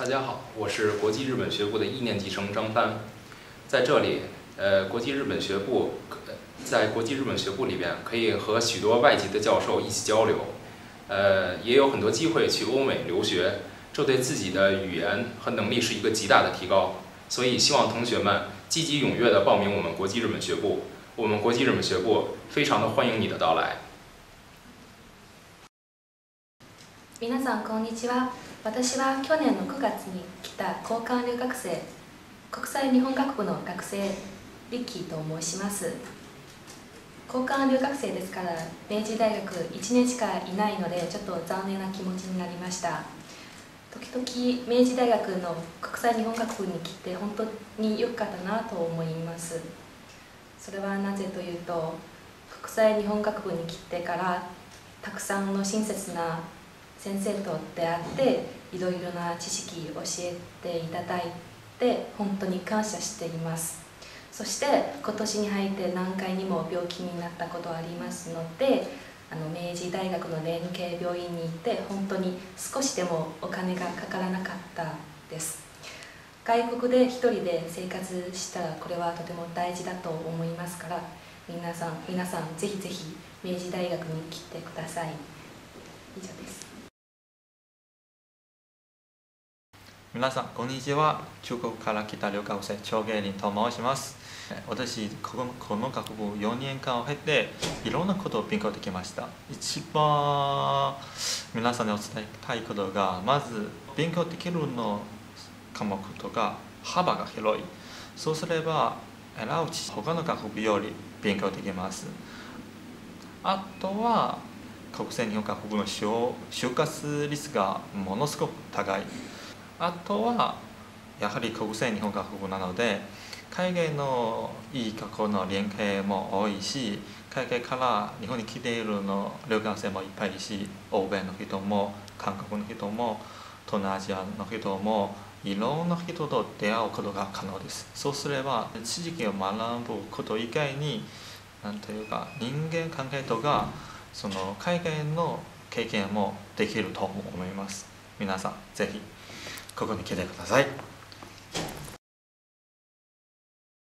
大家好，我是国际日本学部的一年级生张帆，在这里，呃，国际日本学部，在国际日本学部里边，可以和许多外籍的教授一起交流，呃，也有很多机会去欧美留学，这对自己的语言和能力是一个极大的提高，所以希望同学们积极踊跃的报名我们国际日本学部，我们国际日本学部非常的欢迎你的到来。皆さんこんにちは。 私は去年の9月に来た交換留学生国際日本学部の学生リッキーと申します。交換留学生ですから明治大学1年しかいないのでちょっと残念な気持ちになりました。時々明治大学の国際日本学部に来て本当に良かったなと思います。それはなぜというと国際日本学部に来てからたくさんの親切な先生と出会っていろいろな知識教えていただいて本当に感謝しています。そして今年に入って何回にも病気になったことありますのであの明治大学の連携病院に行って本当に少しでもお金がかからなかったです。外国で一人で生活したらこれはとても大事だと思いますから皆さん皆さんぜひぜひ明治大学に来てください。以上です。皆さんこんにちは。中国から来た留学生長芸林と申します。私このこの学部4年間を経ていろんなことを勉強できました。一番皆さんにお伝えたいことがまず勉強できるの科目とか幅が広い。そうすれば選う他の学部より勉強できます。あとは国際日本学部の就活率がものすごく高い。あとはやはり国際日本学部なので海外のいい学校の連携も多いし海外から日本に来ているの留学生もいっぱいいし欧米の人も韓国の人も東南アジアの人もいろんな人と出会うことが可能です。そうすれば知識を学ぶこと以外に何というか人間関係とかその海外の経験もできると思います。皆さんぜひ。ここに来てください。